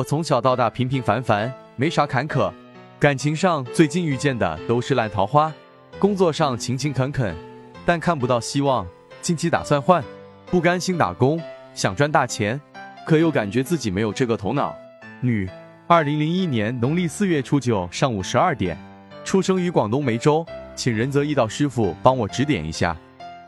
我从小到大平平凡凡，没啥坎坷。感情上最近遇见的都是烂桃花，工作上勤勤恳恳，但看不到希望。近期打算换，不甘心打工，想赚大钱，可又感觉自己没有这个头脑。女，二零零一年农历四月初九上午十二点，出生于广东梅州，请仁泽易道师傅帮我指点一下，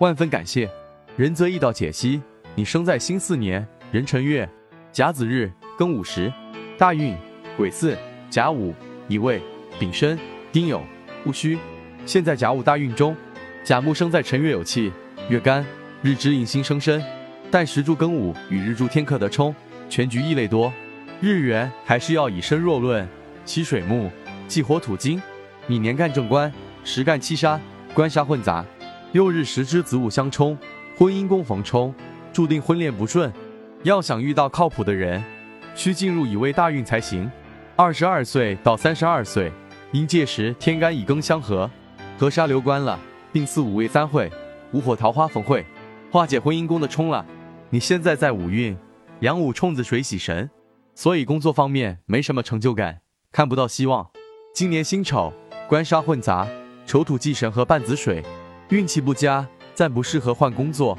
万分感谢。仁泽易道解析：你生在辛巳年壬辰月甲子日庚午时，大运癸巳甲午。乙未、丙申、丁酉、戊戌，现在甲午大运中，甲木生在辰月有气，月干，日支引星生身，但时柱庚午与日柱天克得冲，全局异类多。日元还是要以身弱论，其水木，忌火土金。你年干正官，时干七杀，官杀混杂，又日时支子午相冲，婚姻宫逢冲，注定婚恋不顺。要想遇到靠谱的人，需进入乙未大运才行。二十二岁到三十二岁，因届时天干乙庚相合，合杀流官了，并四五位三会，五火桃花逢会，化解婚姻宫的冲了。你现在在五运，阳五冲子水喜神，所以工作方面没什么成就感，看不到希望。今年辛丑，官杀混杂，丑土忌神和半子水，运气不佳，暂不适合换工作。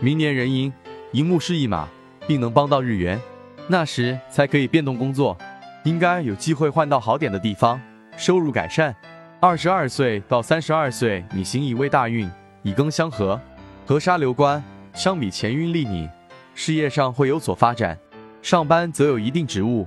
明年壬寅，寅木是一马，并能帮到日元，那时才可以变动工作。应该有机会换到好点的地方，收入改善。二十二岁到三十二岁，你行乙未大运，乙庚相合，合杀流官，相比前运利你，事业上会有所发展，上班则有一定职务。